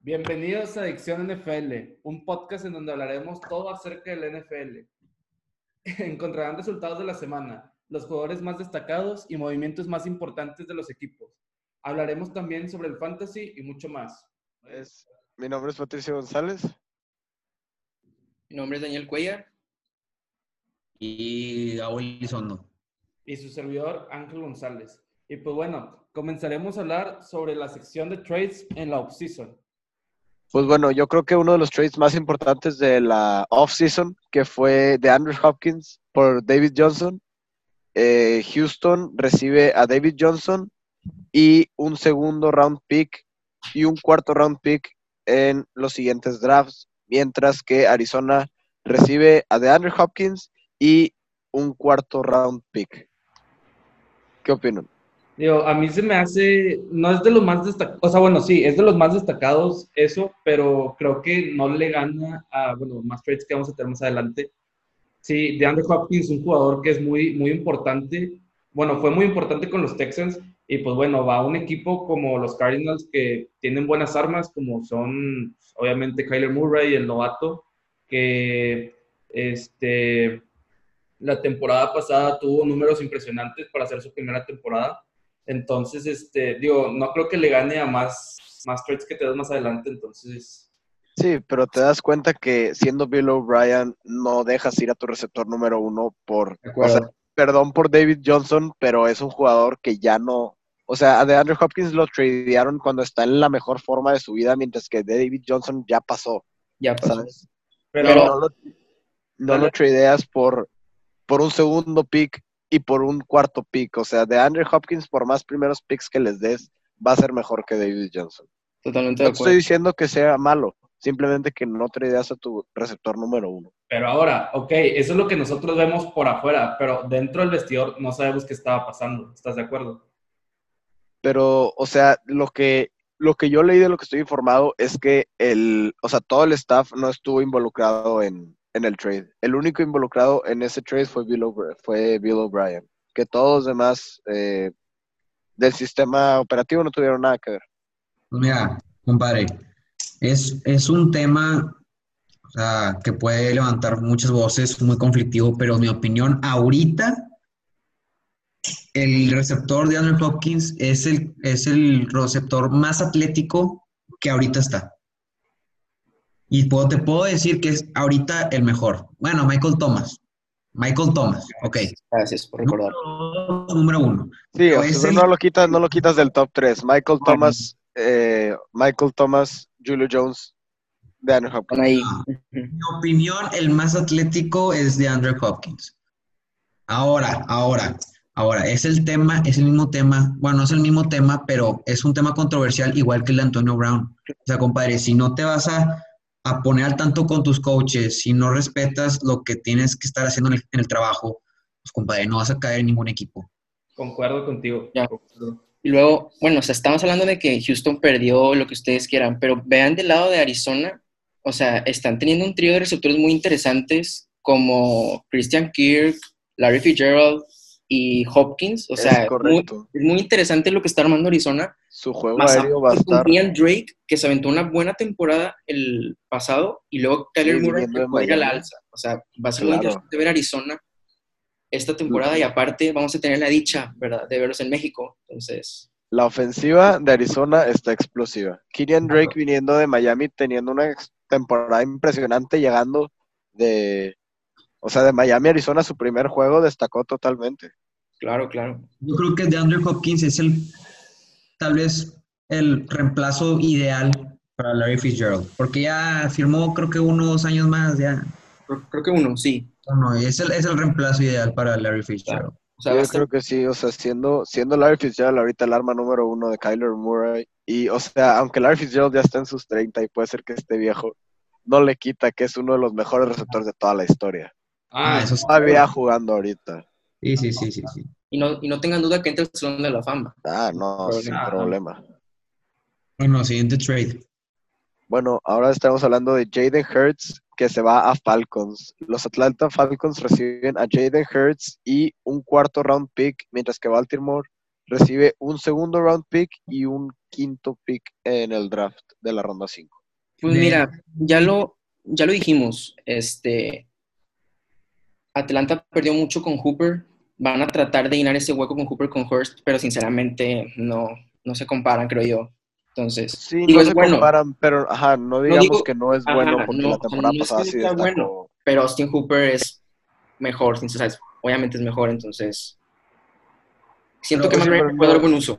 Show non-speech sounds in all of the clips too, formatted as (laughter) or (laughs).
Bienvenidos a Adicción NFL, un podcast en donde hablaremos todo acerca del NFL. (laughs) Encontrarán resultados de la semana, los jugadores más destacados y movimientos más importantes de los equipos. Hablaremos también sobre el fantasy y mucho más. Es, mi nombre es Patricio González. Mi nombre es Daniel Cuellar. Y Raúl Lizondo. Y su servidor Ángel González. Y pues bueno, comenzaremos a hablar sobre la sección de trades en la offseason. Pues bueno, yo creo que uno de los trades más importantes de la offseason, que fue de Andrew Hopkins por David Johnson. Eh, Houston recibe a David Johnson y un segundo round pick y un cuarto round pick en los siguientes drafts, mientras que Arizona recibe a DeAndre Hopkins y un cuarto round pick. ¿Qué opinan? Digo, a mí se me hace, no es de los más destacados, o sea, bueno, sí, es de los más destacados eso, pero creo que no le gana a, bueno, más trades que vamos a tener más adelante. Sí, DeAndre Hopkins un jugador que es muy, muy importante, bueno, fue muy importante con los Texans, y pues bueno, va a un equipo como los Cardinals que tienen buenas armas, como son obviamente Kyler Murray, el novato, que este, la temporada pasada tuvo números impresionantes para hacer su primera temporada. Entonces, este, digo, no creo que le gane a más, más trades que te das más adelante, entonces... Sí, pero te das cuenta que siendo Bill O'Brien no dejas ir a tu receptor número uno por... O sea, perdón por David Johnson, pero es un jugador que ya no... O sea, a Andrew Hopkins lo tradearon cuando está en la mejor forma de su vida, mientras que David Johnson ya pasó. Ya pasó. Pero, no, lo, no lo tradeas por, por un segundo pick y por un cuarto pick. O sea, de Andrew Hopkins, por más primeros picks que les des, va a ser mejor que David Johnson. Totalmente no estoy diciendo que sea malo, simplemente que no tradeas a tu receptor número uno. Pero ahora, ok, eso es lo que nosotros vemos por afuera, pero dentro del vestidor no sabemos qué estaba pasando. ¿Estás de acuerdo? Pero, o sea, lo que, lo que yo leí de lo que estoy informado es que el, o sea, todo el staff no estuvo involucrado en, en el trade. El único involucrado en ese trade fue Bill, fue Bill O'Brien. Que todos los demás eh, del sistema operativo no tuvieron nada que ver. Pues mira, compadre, es, es un tema que puede levantar muchas voces, muy conflictivo, pero mi opinión, ahorita el receptor de Andrew Hopkins es el, es el receptor más atlético que ahorita está. Y puedo, te puedo decir que es ahorita el mejor. Bueno, Michael Thomas. Michael Thomas, ok. Gracias por recordar. Número, uno. Sí, no, lo quitas, no lo quitas del top 3. Michael Thomas, eh, Michael Thomas, Julio Jones, de Andrew Hopkins. Ahí. En mi opinión, el más atlético es de Andrew Hopkins. Ahora, ahora, ahora, es el tema, es el mismo tema, bueno, no es el mismo tema, pero es un tema controversial igual que el de Antonio Brown. O sea, compadre, si no te vas a a poner al tanto con tus coaches, si no respetas lo que tienes que estar haciendo en el, trabajo, pues compadre, no vas a caer en ningún equipo. Concuerdo contigo. Ya. Y luego, bueno, o sea, estamos hablando de que Houston perdió lo que ustedes quieran, pero vean del lado de Arizona, o sea, están teniendo un trío de receptores muy interesantes como Christian Kirk, Larry Fitzgerald, y Hopkins. O sea, es muy, muy, interesante lo que está armando Arizona. Su juego aéreo va a estar. Drake, que se aventó una buena temporada el pasado, y luego Tyler Murray que ir a la alza. O sea, va a ser muy interesante ver Arizona esta temporada, y aparte vamos a tener la dicha, ¿verdad?, de verlos en México. Entonces. La ofensiva de Arizona está explosiva. Kylian Drake viniendo de Miami, teniendo una temporada impresionante, llegando de, o sea, de Miami, Arizona, su primer juego destacó totalmente. Claro, claro. Yo creo que de Andrew Hopkins es el, tal vez, el reemplazo ideal para Larry Fitzgerald, porque ya firmó creo que uno o dos años más, ya. Creo que uno, sí. No, es el, es el reemplazo ideal para Larry Fitzgerald. O sea, Yo creo que sí, o sea, siendo, siendo Larry Fitzgerald ahorita el arma número uno de Kyler Murray, y o sea, aunque Larry Fitzgerald ya está en sus 30 y puede ser que esté viejo, no le quita que es uno de los mejores receptores de toda la historia. Ah, eso está todavía jugando ahorita. Sí, sí, sí, sí, sí. Y no, y no tengan duda que entra el Salón de la Fama. Ah, no, sin problema. Bueno, siguiente trade. Bueno, ahora estamos hablando de Jaden Hurts, que se va a Falcons. Los Atlanta Falcons reciben a Jaden Hurts y un cuarto round pick, mientras que Baltimore recibe un segundo round pick y un quinto pick en el draft de la ronda 5. Pues mira, ya lo, ya lo dijimos, este, Atlanta perdió mucho con Hooper, van a tratar de llenar ese hueco con Hooper con Hurst, pero sinceramente no, no se comparan, creo yo. Entonces, Sí, digo, no es se bueno, comparan, pero ajá, no digamos digo- que no es ajá, bueno porque no, la temporada no es pasada sí destacó. bueno. pero Austin Hooper es mejor, sin- o sea, es- obviamente es mejor, entonces siento Pero, que pero puede dar buen uso.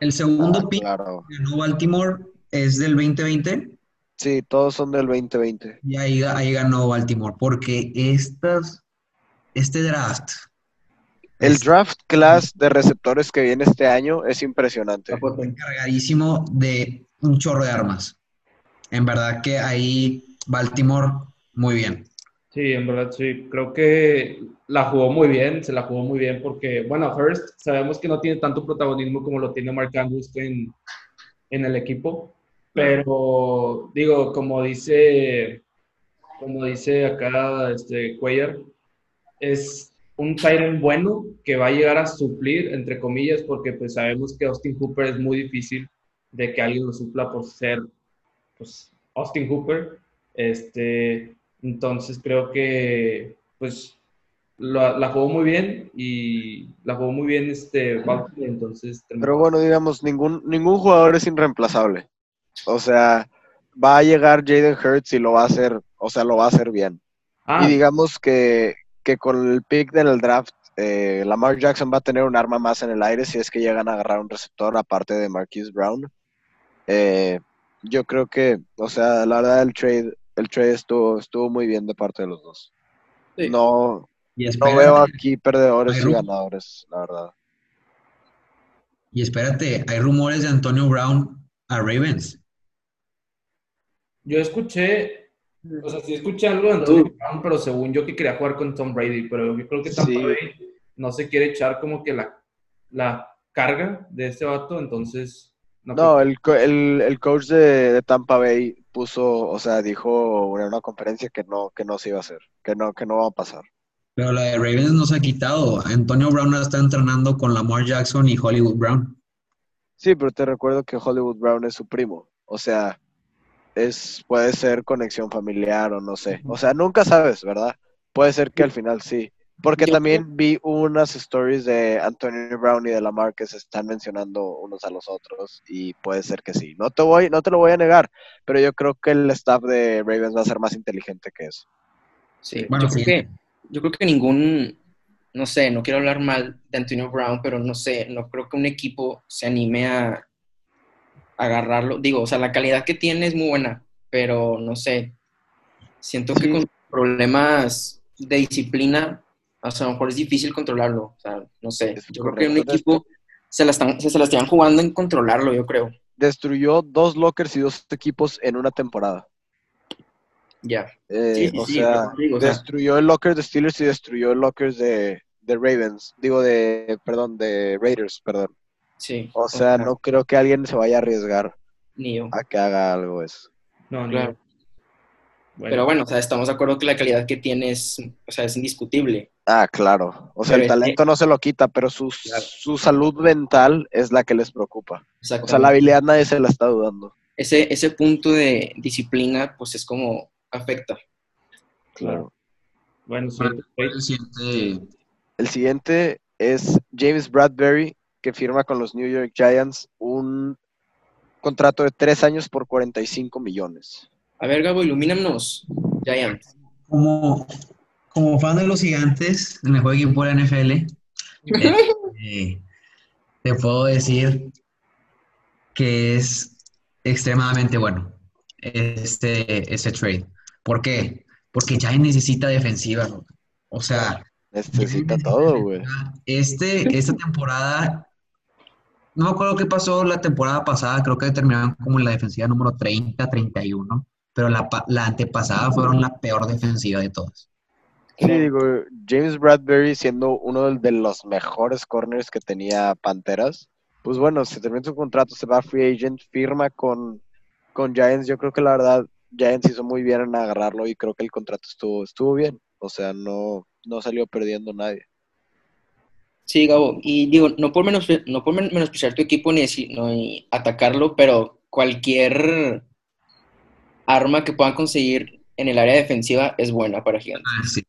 El segundo Ah, pick claro. ganó Baltimore es del 2020 Sí, todos son del 2020. y ahí, ahí ganó Baltimore, porque estas, este draft, El es draft class de receptores que viene este año es impresionante. cargadísimo de un chorro de armas. En verdad que ahí Baltimore, muy bien. Sí, en verdad sí. Creo que la jugó muy bien, se la jugó muy bien porque, bueno, Hurst sabemos que no tiene tanto protagonismo como lo tiene Mark Andrews en, en el equipo, pero digo, como dice, como dice acá este Cuellar, es un Tyrant bueno que va a llegar a suplir, entre comillas, porque pues sabemos que Austin Hooper es muy difícil de que alguien lo supla por ser pues, Austin Hooper. Este, entonces creo que pues la, la jugó muy bien y la jugó muy bien este entonces Pero bueno, digamos, ningún, ningún jugador es irreemplazable. O sea, va a llegar Jaden Hurts y lo va a hacer, o sea, lo va a hacer bien. Ah, Y digamos que, que con el pick del draft, eh, Lamar Jackson va a tener un arma más en el aire si es que llegan a agarrar un receptor aparte de Marquise Brown. Eh, yo creo que, o sea, la verdad el trade, el trade estuvo, estuvo muy bien de parte de los dos. Sí. No, Y no veo aquí perdedores y ganadores, la verdad. y espérate, hay rumores de Antonio Brown a Ravens. yo escuché, o sea, sí escuché algo de Antonio Brown, pero según yo que quería jugar con Tom Brady, pero yo creo que Tampa Sí. Bay no se quiere echar como que la, la carga de este vato, entonces no, No, el, el, el coach de, de Tampa Bay puso, o sea, dijo en una conferencia que no, que no se iba a hacer, que no, que no va a pasar. Pero la de Ravens no se ha quitado. Antonio Brown está entrenando con Lamar Jackson y Hollywood Brown. Sí, pero te recuerdo que Hollywood Brown es su primo. O sea, es, puede ser conexión familiar o no sé. O sea, nunca sabes, ¿verdad? Puede ser que al final sí. Porque Yo también vi unas stories de Antonio Brown y de Lamar que se están mencionando unos a los otros y puede ser que sí. No te voy, no te lo voy a negar, pero yo creo que el staff de Ravens va a ser más inteligente que eso. Sí, Bueno, yo, creo que, yo creo que ningún, no sé, no quiero hablar mal de Antonio Brown, pero no sé, no creo que un equipo se anime a, a agarrarlo. Digo, o sea, la calidad que tiene es muy buena, pero no sé, siento que Sí. con problemas de disciplina, o sea, a lo mejor es difícil controlarlo. O sea, no sé, Es yo creo que un equipo se la, están, se, se la están jugando en controlarlo, yo creo. Destruyó dos lockers y dos equipos en una temporada. Ya. Eh, Sí, sí, o sí, sea, pero digo, o sea- destruyó el locker de Steelers y destruyó el locker de, de Ravens. Digo, de, perdón, de Raiders, perdón. Sí. O sea, no creo que alguien se vaya a arriesgar Ni yo. a que haga algo eso. no, no. Claro. Bueno, Pero bueno, o sea, estamos de acuerdo que la calidad que tiene es, o sea, es indiscutible. Ah, claro. O sea, Pero el que- talento no se lo quita, pero su, Claro. su salud mental es la que les preocupa. O sea, la habilidad nadie se la está dudando. ese, ese punto de disciplina, pues es como afecta. claro. Bueno. El siguiente- El siguiente es James Bradbury, que firma con los New York Giants un contrato de tres años por 45 millones. A ver, Gabo, ilumínanos. Giants. Como, como fan de los gigantes, el mejor equipo de la NFL, (laughs) eh, te puedo decir que es extremadamente bueno este, ese trade. ¿Por qué? Porque ya necesita defensiva. O sea, Necesita Giants todo, güey. Este, esta temporada, no me acuerdo qué pasó la temporada pasada, creo que terminaron como en la defensiva número 30, 31, pero la, la antepasada fueron la peor defensiva de todas. Sí, digo, James Bradbury siendo uno de los mejores corners que tenía Panteras, pues bueno, se termina su contrato, se va a free agent, firma con, con Giants. Yo creo que la verdad, Giants hizo muy bien en agarrarlo y creo que el contrato estuvo, estuvo bien. O sea, no, no salió perdiendo nadie. Sí, Gabo, y digo, no por, menos, no por men- menospreciar tu equipo ni, decir- no, ni atacarlo, pero cualquier arma que puedan conseguir en el área defensiva es buena para Gigantes. Ah, sí.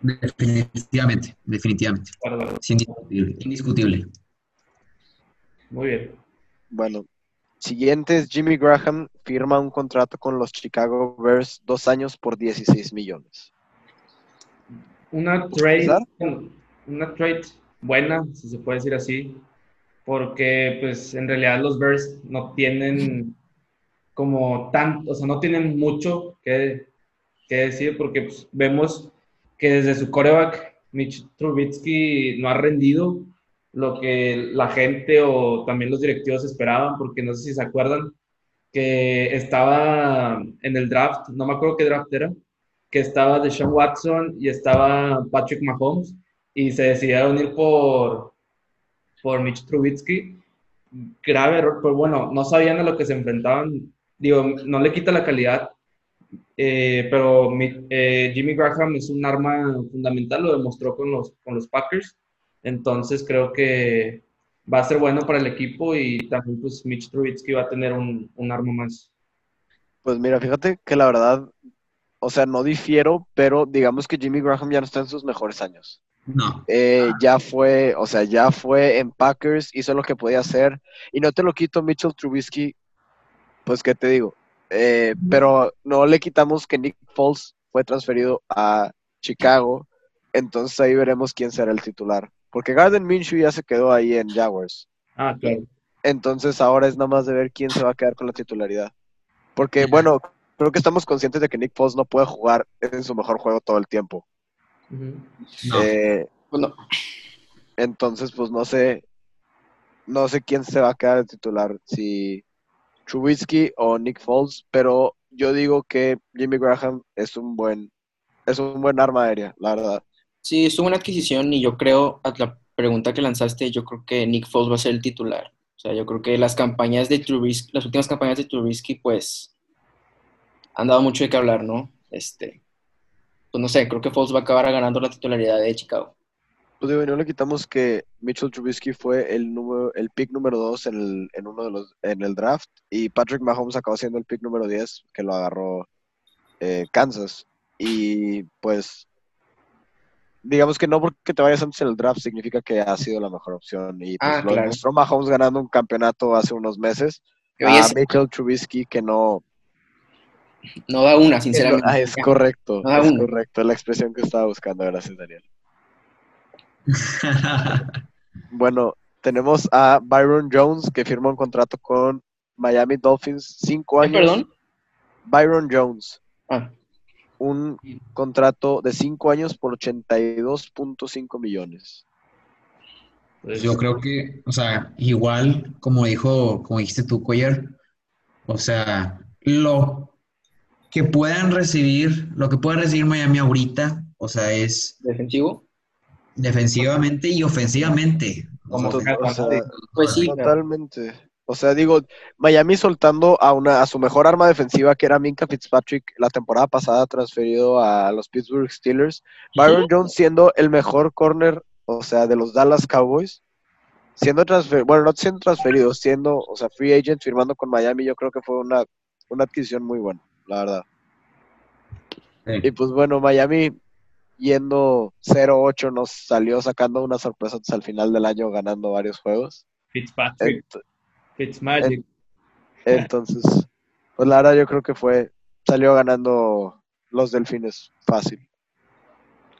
Definitivamente, definitivamente. Claro, Es indiscutible. indiscutible. Muy bien. Bueno, siguiente es Jimmy Graham firma un contrato con los Chicago Bears dos años por 16 millones. Una trade, una trade buena, si se puede decir así, porque pues en realidad los Bears no tienen como tan, o sea, no tienen mucho que, que decir porque pues, vemos que desde su coreback, Mitch Trubisky no ha rendido lo que la gente o también los directivos esperaban, porque no sé si se acuerdan que estaba en el draft, no me acuerdo qué draft era, que estaba Deshaun Watson y estaba Patrick Mahomes y se decidieron ir por, por Mitch Trubisky. Grave error, pero bueno, no sabían a lo que se enfrentaban. Digo, no le quita la calidad, eh, pero eh, Jimmy Graham es un arma fundamental, lo demostró con los, con los Packers. Entonces creo que va a ser bueno para el equipo y también pues Mitch Trubisky va a tener un, un arma más. Pues mira, fíjate que la verdad, o sea, no difiero, pero digamos que Jimmy Graham ya no está en sus mejores años. No. Eh, ya fue, o sea, ya fue en Packers, hizo lo que podía hacer, y no te lo quito Mitchell Trubisky, pues qué te digo, Eh, pero no le quitamos que Nick Foles fue transferido a Chicago, entonces ahí veremos quién será el titular, porque Garden Minshew ya se quedó ahí en Jaguars, Ah, claro. entonces ahora es nada más de ver quién se va a quedar con la titularidad, porque bueno, creo que estamos conscientes de que Nick Foles no puede jugar en su mejor juego todo el tiempo. No. Eh. Entonces, pues no sé, no sé quién se va a quedar de titular, si Trubisky o Nick Foles, pero yo digo que Jimmy Graham es un buen, es un buen arma aérea, la verdad. Sí, es una adquisición y yo creo, a la pregunta que lanzaste, yo creo que Nick Foles va a ser el titular. O sea, yo creo que las campañas de Trubisky, las últimas campañas de Trubisky, pues, han dado mucho de qué hablar, ¿no? Este, pues no sé, creo que Foles va a acabar ganando la titularidad de Chicago. Pues digo, y no le quitamos que Mitchell Trubisky fue el número, el pick número 2 en, el, en uno de los, en el draft, y Patrick Mahomes acabó siendo el pick número 10, que lo agarró eh, Kansas. Y pues, digamos que no porque te vayas antes en el draft significa que ha sido la mejor opción. Y pues Ah, lo claro. demostró Mahomes ganando un campeonato hace unos meses. A Mitchell Trubisky que no... no da una, sinceramente. ah, es correcto, No da es correcto, la expresión que estaba buscando. Gracias, Daniel. (laughs) Bueno, tenemos a Byron Jones que firma un contrato con Miami Dolphins, cinco ¿Eh, años. perdón? Byron Jones, Ah, un contrato de cinco años por 82.5 millones. Pues, Yo creo que, o sea, igual, como dijo, como dijiste tú, Cuellar, o sea, lo que puedan recibir, lo que pueda recibir Miami ahorita, o sea, es defensivo. defensivamente y ofensivamente. O sea, Como To- o sea, Pues sí. totalmente. O sea, digo, Miami soltando a una a su mejor arma defensiva que era Minka Fitzpatrick la temporada pasada transferido a los Pittsburgh Steelers. Byron Jones siendo el mejor corner, o sea, de los Dallas Cowboys, siendo transferido, bueno, no siendo transferido, siendo, o sea, free agent firmando con Miami, yo creo que fue una, una adquisición muy buena, la verdad. Y pues bueno, Miami yendo 0-8 nos salió sacando unas sorpresas al final del año ganando varios juegos. Fitzpatrick, Ent- Fitzmagic. entonces, pues la verdad yo creo que fue, salió ganando los delfines fácil.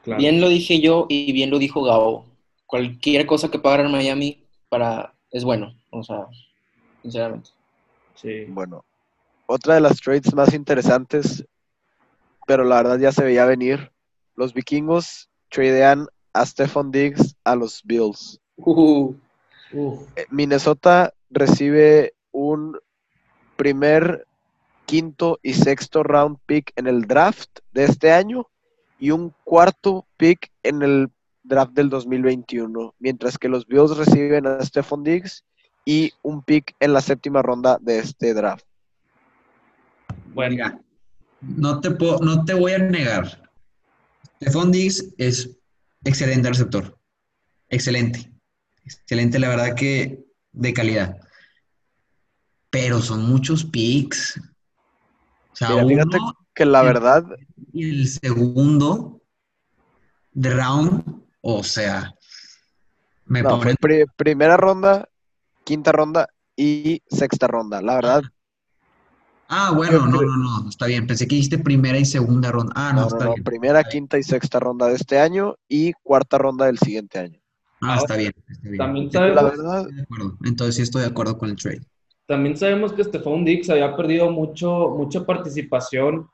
claro. Bien lo dije yo y bien lo dijo Gabo. Cualquier cosa que pagar en Miami para es bueno. O sea, sinceramente. Sí. Bueno, otra de las trades más interesantes, pero la verdad ya se veía venir. Los vikingos tradean a Stephon Diggs a los Bills. Uh, Uf, Eh, Minnesota recibe un primer, quinto y sexto round pick en el draft de este año y un cuarto pick en el draft del 2021, mientras que los Bills reciben a Stephon Diggs y un pick en la séptima ronda de este draft. Bueno, Mira, no te puedo, no te voy a negar. Stephon Diggs es excelente receptor. excelente. Excelente, la verdad que de calidad. Pero son muchos picks. O sea, Mira, fíjate que la el- verdad, y el segundo de round, o sea, me no, ponen fue pri- primera ronda, quinta ronda y sexta ronda. La verdad, Ah, bueno, no, no, no, está bien. Pensé que dijiste primera y segunda ronda. Ah, no, está no, bien. primera, está bien. quinta y sexta ronda de este año y cuarta ronda del siguiente año. Ah, está bien, está bien. También Estoy La sabemos, verdad, de acuerdo. Entonces sí estoy de acuerdo con el trade. también sabemos que Stephon Dix había perdido mucho, mucha participación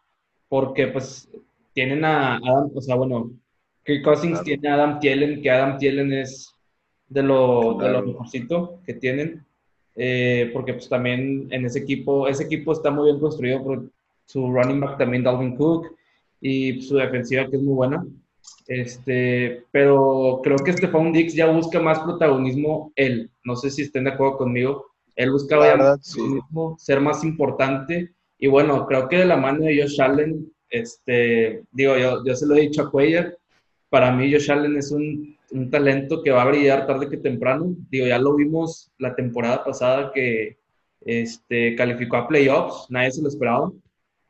porque pues tienen a Adam, o sea, bueno, Kirk Cousins Claro. tiene a Adam Thielen, que Adam Thielen es de lo, de lo Claro. mejorcito que tienen, eh, porque pues también en ese equipo, ese equipo está muy bien construido por su running back también Dalvin Cook y su defensiva que es muy buena. Este, pero creo que Stephon Dix ya busca más protagonismo él. No sé si estén de acuerdo conmigo. Él buscaba verdad, sí. ser más importante. Y bueno, creo que de la mano de Josh Allen, este, digo, yo, yo se lo he dicho a Cuellar, para mí Josh Allen es un, un talento que va a brillar tarde que temprano. Digo, ya lo vimos la temporada pasada que este, calificó a playoffs, nadie se lo esperaba.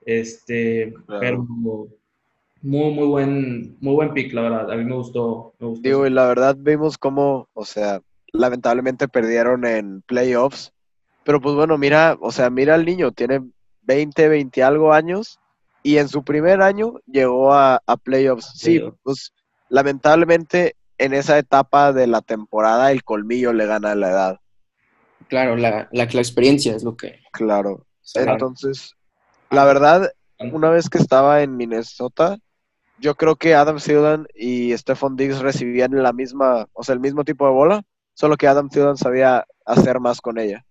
Este, Claro. pero muy, muy buen, muy buen pick, la verdad. A mí me gustó. Me gustó digo, y la verdad vimos cómo, o sea, lamentablemente perdieron en playoffs, pero pues bueno, mira, o sea, mira al niño, tiene 20, 20 algo años y en su primer año llegó a, a playoffs. Sí, pues lamentablemente en esa etapa de la temporada el colmillo le gana la edad, Claro, la, la, la experiencia es lo que... claro. Entonces, la verdad, una vez que estaba en Minnesota, yo creo que Adam Thielen y Stephon Diggs recibían la misma, o sea, el mismo tipo de bola, solo que Adam Thielen sabía hacer más con ella.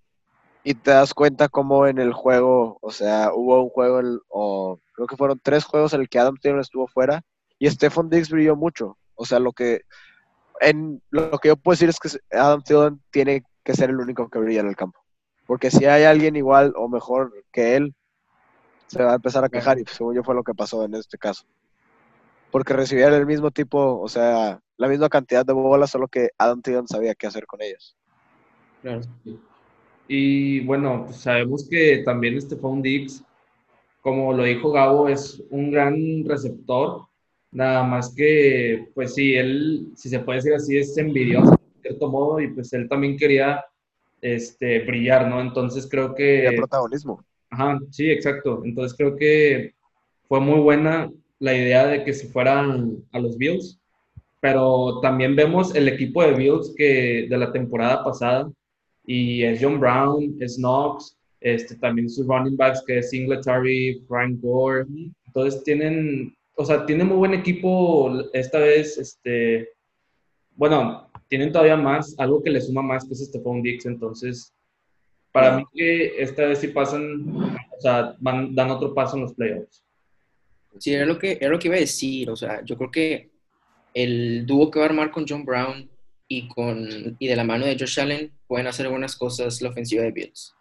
Y te das cuenta cómo en el juego, o sea, hubo un juego, o creo que fueron tres juegos en el que Adam Thielen estuvo fuera y Stephon Diggs brilló mucho. O sea, lo que, en, lo que yo puedo decir es que Adam Thielen tiene que ser el único que brilla en el campo. Porque si hay alguien igual o mejor que él, se va a empezar a quejar y según yo fue lo que pasó en este caso. Porque recibían el mismo tipo, o sea, la misma cantidad de bolas, solo que Adam Thielen sabía qué hacer con ellas. Claro. Y bueno, pues sabemos que también Stephon Diggs, como lo dijo Gabo, es un gran receptor. Nada más que, pues sí, él, si se puede decir así, es envidioso de cierto modo y pues él también quería este, brillar, ¿no? Entonces creo que... El protagonismo. Ajá, sí, exacto. Entonces creo que fue muy buena la idea de que se fueran a los Bills, pero también vemos el equipo de Bills que de la temporada pasada y es John Brown, es Knox, este, también sus running backs que es Singletary, Frank Gore. Entonces tienen, o sea, tienen muy buen equipo esta vez, este, bueno, tienen todavía más, algo que le suma más que es Stephon Diggs, entonces para mí que esta vez sí pasan, o sea, van, dan otro paso en los playoffs. Sí, era lo, que, era lo que iba a decir. O sea, yo creo que el dúo que va a armar con John Brown y, con, y de la mano de Josh Allen pueden hacer buenas cosas la ofensiva de Bills.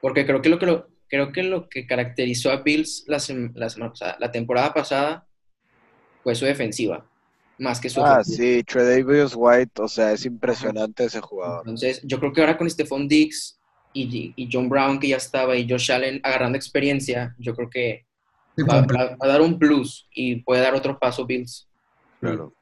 Porque creo que lo que, lo, creo que, lo que caracterizó a Bills la, sem la semana pasada, la temporada pasada, fue su defensiva, más que su Ah, ofensiva. sí, Tredavious White, o sea, es impresionante ese jugador. Entonces, yo creo que ahora con Stephon Diggs y, y John Brown, que ya estaba, y Josh Allen agarrando experiencia, yo creo que va a dar un plus y puede dar otro paso Bills. Claro.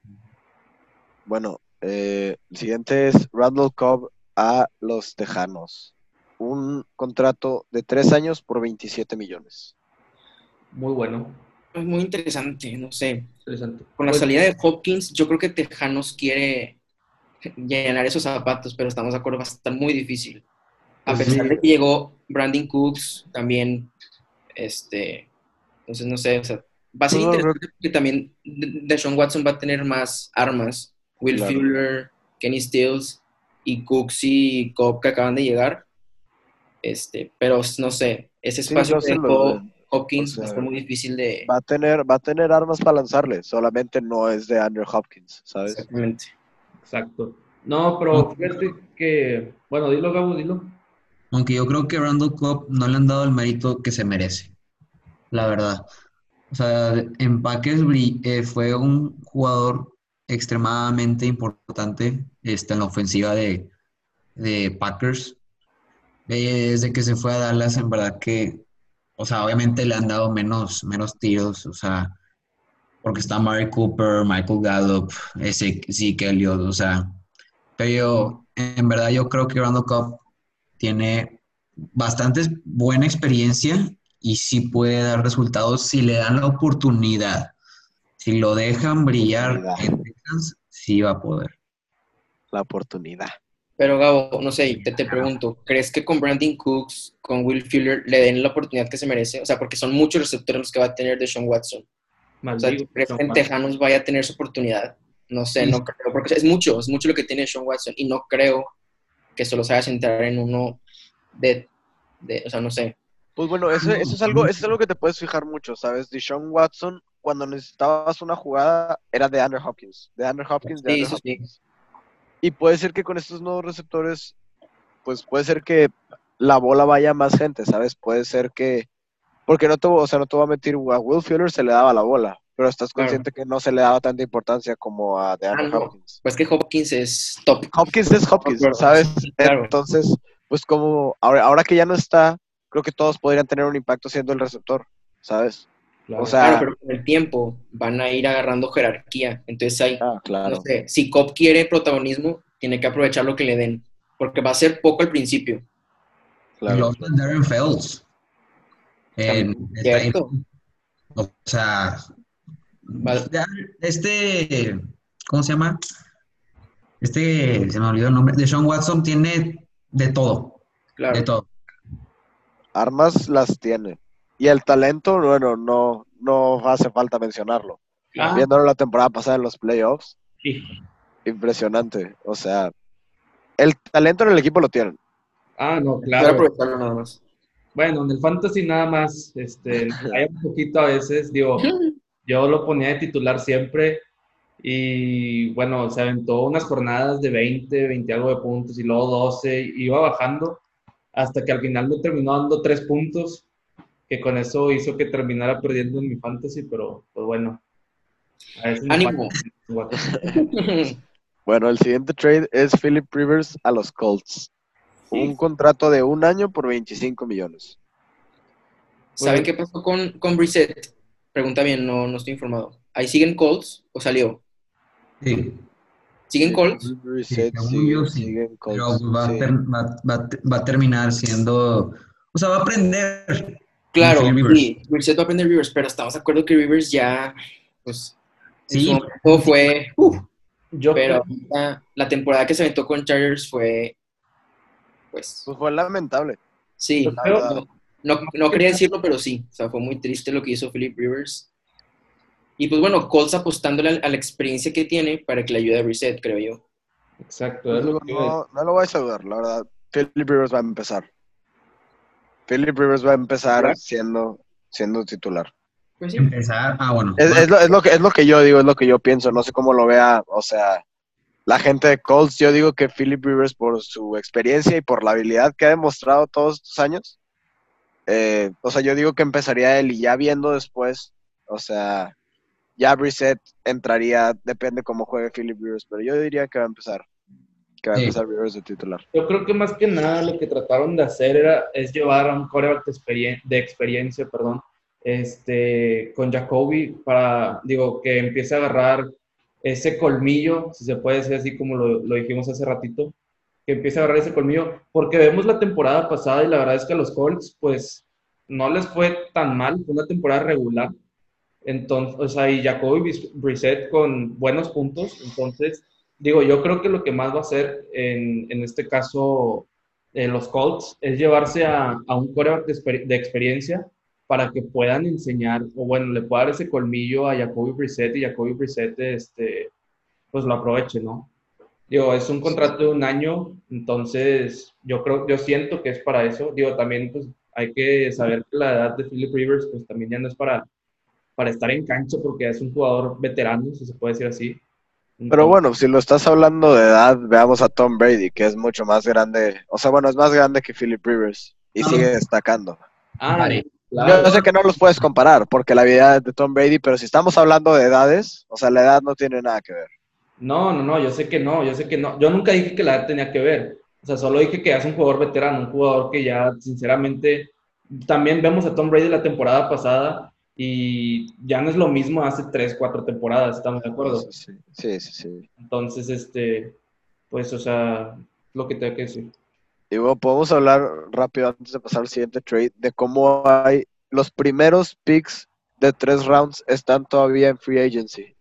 Bueno, eh, el siguiente es Randall Cobb a los Tejanos. Un contrato de tres años por 27 millones. Muy bueno, Es muy interesante, no sé. interesante. Con la salida de Hopkins, yo creo que Tejanos quiere llenar esos zapatos, pero estamos de acuerdo, va a estar muy difícil. A Pues pesar sí. de que llegó Brandon Cooks, también, este, entonces no sé, o sea, va a ser No, no, interesante porque también De- Deshaun Watson va a tener más armas. Will Claro. Fuller, Kenny Stills y Cooks y Cobb que acaban de llegar. Este, pero no sé, ese Sí, espacio no que dejó. Hopkins O sea, va a estar muy difícil de... Va a tener, va a tener armas para lanzarle, solamente no es de Andrew Hopkins, ¿sabes? Exactamente. Exacto. No, pero fíjate que, bueno, dilo, Gabo, dilo. Aunque yo creo que Randall Cobb no le han dado el mérito que se merece. La verdad. O sea, en Packers eh, fue un jugador extremadamente importante este, en la ofensiva de, de Packers. Eh, Desde que se fue a Dallas, en verdad que, o sea, obviamente le han dado menos, menos tiros, o sea, porque está Mary Cooper, Michael Gallup, ese Zeke Elliott, o sea, pero en verdad yo creo que Randall Cobb tiene bastante buena experiencia y sí puede dar resultados si le dan la oportunidad. Si lo dejan brillar en Texans, sí va a poder. La oportunidad. Pero Gabo, no sé, te, te pregunto, ¿crees que con Brandon Cooks, con Will Fuller, le den la oportunidad que se merece? O sea, porque son muchos receptores los que va a tener de Sean Watson. O sea, ¿crees que en Sean Tejanos vaya a tener su oportunidad? No sé, Sí. no creo, porque es mucho, es mucho lo que tiene Sean Watson y no creo que solo se vaya a centrar en uno de, de o sea, no sé. Pues bueno, eso, eso es algo, eso es algo que te puedes fijar mucho, ¿sabes? Deshaun Watson, cuando necesitabas una jugada, era de Andrew Hopkins. De Andrew Hopkins, de Sí, Andrew sí, sí. Y puede ser que con estos nuevos receptores, pues puede ser que la bola vaya a más gente, ¿sabes? Puede ser que. Porque no te, o sea, no te voy a mentir, a Will Fuller se le daba la bola, pero estás Claro. consciente que no se le daba tanta importancia como a de Andrew Ah, no. Hopkins. Pues que Hopkins es top. Hopkins es Hopkins, ¿sabes? claro. Entonces, pues como ahora, ahora que ya no está, creo que todos podrían tener un impacto siendo el receptor, ¿sabes? Claro. O sea, Claro, pero con el tiempo van a ir agarrando jerarquía. Entonces hay, ah, claro. no sé, si Cobb quiere protagonismo, tiene que aprovechar lo que le den, porque va a ser poco al principio. Y claro. luego está Darren Fells. Ahí- Cierto. o sea, Vale. este, ¿cómo se llama? Este, se me olvidó el nombre. De Sean Watson tiene de todo, Claro. de todo. Armas las tiene. Y el talento, bueno, no, no hace falta mencionarlo. Ah, Viéndolo la temporada pasada en los playoffs, sí. impresionante. O sea, el talento en el equipo lo tienen. Ah, no, claro. aprovecharlo nada más. Bueno, en el fantasy nada más, este, (laughs) hay un poquito a veces, digo, (laughs) yo lo ponía de titular siempre y bueno, se aventó unas jornadas de 20, 20 algo de puntos y luego 12, iba bajando hasta que al final me terminó dando 3 puntos, que con eso hizo que terminara perdiendo en mi fantasy, pero pues bueno. a Ánimo. (laughs) Bueno, el siguiente trade es Philip Rivers a los Colts. Sí. Un contrato de un año por 25 millones. ¿Saben qué pasó con, con Brissett? Pregunta bien, no, no estoy informado. ¿Ahí siguen Colts o salió? Sí, ¿Siguen Colts? Sí. siguen Colts, pero va, a sí. ter- va- va va a terminar siendo, o sea, va a aprender. Claro, sí, Brissett va a aprender Rivers, pero estamos de acuerdo que Rivers ya, pues, en Sí. su fue, uf, Yo pero la temporada que se aventó con Chargers fue, pues, Pues fue lamentable. sí, creo- no, no, no quería decirlo, pero sí, o sea, fue muy triste lo que hizo Philip Rivers. Y pues bueno, Colts apostándole a, a la experiencia que tiene para que le ayude a Brissett, creo yo. Exacto, es lo que iba a decir. No, no lo vais a dudar, la verdad. Philip Rivers va a empezar. Philip Rivers va a empezar siendo, siendo titular. Pues sí. Empezar, ah, bueno. Es, es lo, es, lo que, es lo que yo digo, es lo que yo pienso. No sé cómo lo vea, o sea, la gente de Colts. Yo digo que Philip Rivers, por su experiencia y por la habilidad que ha demostrado todos estos años, eh, o sea, yo digo que empezaría él y ya viendo después, o sea, ya Brissett entraría, depende cómo juegue Philip Rivers, pero yo diría que va a empezar. Que va a empezar Rivers de titular. Yo creo que más que nada lo que trataron de hacer era, es llevar a un coreback de, experien- de experiencia, perdón, este, con Jacoby para, digo, que empiece a agarrar ese colmillo, si se puede decir así como lo, lo dijimos hace ratito, que empiece a agarrar ese colmillo, porque vemos la temporada pasada y la verdad es que a los Colts, pues, no les fue tan mal, fue una temporada regular, entonces, o sea, y Jacoby Brissett con buenos puntos, entonces, digo, yo creo que lo que más va a hacer en, en este caso eh, los Colts es llevarse a, a un coreback de, exper- de experiencia para que puedan enseñar, o bueno, le pueda dar ese colmillo a Jacoby Brissett y Jacoby Brissett, este, pues lo aproveche, ¿no? Digo, es un contrato de un año, entonces yo creo, yo siento que es para eso. Digo, también pues hay que saber que la edad de Philip Rivers pues también ya no es para, para estar en cancha porque es un jugador veterano, si se puede decir así. Pero bueno, si lo estás hablando de edad, veamos a Tom Brady, que es mucho más grande. O sea, bueno, es más grande que Philip Rivers y Ah. sigue destacando. Ah, Vale. claro. Yo sé que no los puedes comparar porque la vida de Tom Brady, pero si estamos hablando de edades, o sea, la edad no tiene nada que ver. No, no, no, yo sé que no, yo sé que no. Yo nunca dije que la edad tenía que ver. O sea, solo dije que es un jugador veterano, un jugador que ya, sinceramente, también vemos a Tom Brady la temporada pasada y ya no es lo mismo hace tres, cuatro temporadas, ¿estamos de acuerdo? Sí, sí, sí. sí. Entonces, este, pues, o sea, lo que tengo que decir. Y bueno, podemos hablar rápido antes de pasar al siguiente trade de cómo hay los primeros picks de tres rounds están todavía en free agency.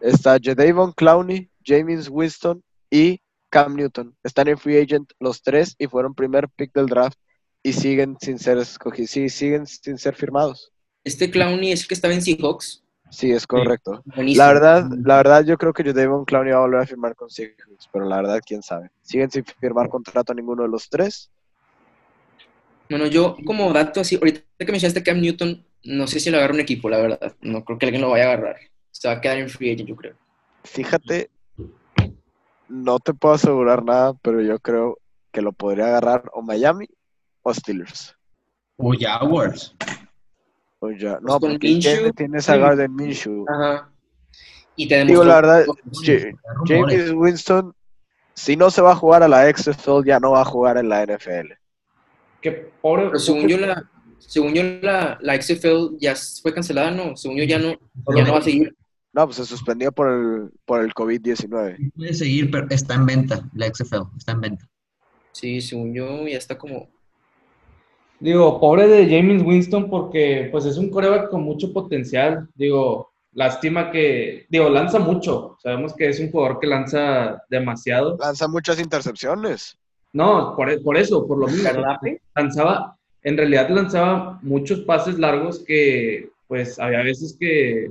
Está Jadavon Clowney, James Winston y Cam Newton. Están en free agent los tres y fueron primer pick del draft y siguen sin ser escogidos, sí, siguen sin ser firmados. Este Clowney es el que estaba en Seahawks. Sí, es correcto. Buenísimo. La verdad, la verdad, yo creo que Jadavon Clowney va a volver a firmar con Seahawks, pero la verdad, quién sabe. Siguen sin firmar contrato a ninguno de los tres. Bueno, yo como dato así, ahorita que mencionaste Cam Newton, no sé si lo agarra un equipo, la verdad. No creo que alguien lo vaya a agarrar. Se va a quedar en free agent, yo creo. Fíjate, no te puedo asegurar nada, pero yo creo que lo podría agarrar o Miami o Steelers. O Jaguars. O ya, Pues no, con porque Minshew, tiene- tienes a. Garden Minshew. Ajá. Y te Digo, la verdad, James Winston, si no se va a jugar a la XFL, ya no va a jugar en la NFL. Que pobre. Pero según yo, la, según yo la, la XFL ya fue cancelada, ¿no? Según yo ya no, ya no va a seguir. No, pues se suspendió por el, por el COVID-19. Puede seguir, pero está en venta. La XFL está en venta. Sí, según yo ya está como... Digo, pobre de James Winston porque pues es un coreback con mucho potencial. Digo, lástima que, digo, lanza mucho. Sabemos que es un jugador que lanza demasiado. Lanza muchas intercepciones. No, por, por eso, por lo mismo. Lanzaba, en realidad lanzaba muchos pases largos que pues había veces que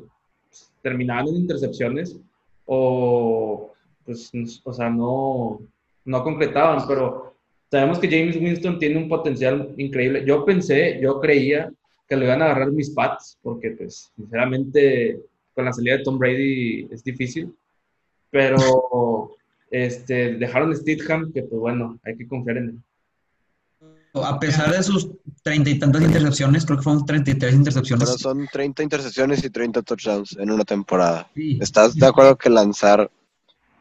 pues, terminaban en intercepciones o pues, o sea, no, no concretaban, pero sabemos que James Winston tiene un potencial increíble. Yo pensé, yo creía que le iban a agarrar mis Pats, porque pues sinceramente con la salida de Tom Brady es difícil, pero este, dejaron Stidham, que pues bueno, hay que confiar en él. A pesar de sus treinta y tantas intercepciones, creo que fueron 33 intercepciones. Pero son 30 intercepciones y 30 touchdowns en una temporada. Sí. ¿Estás de acuerdo que lanzar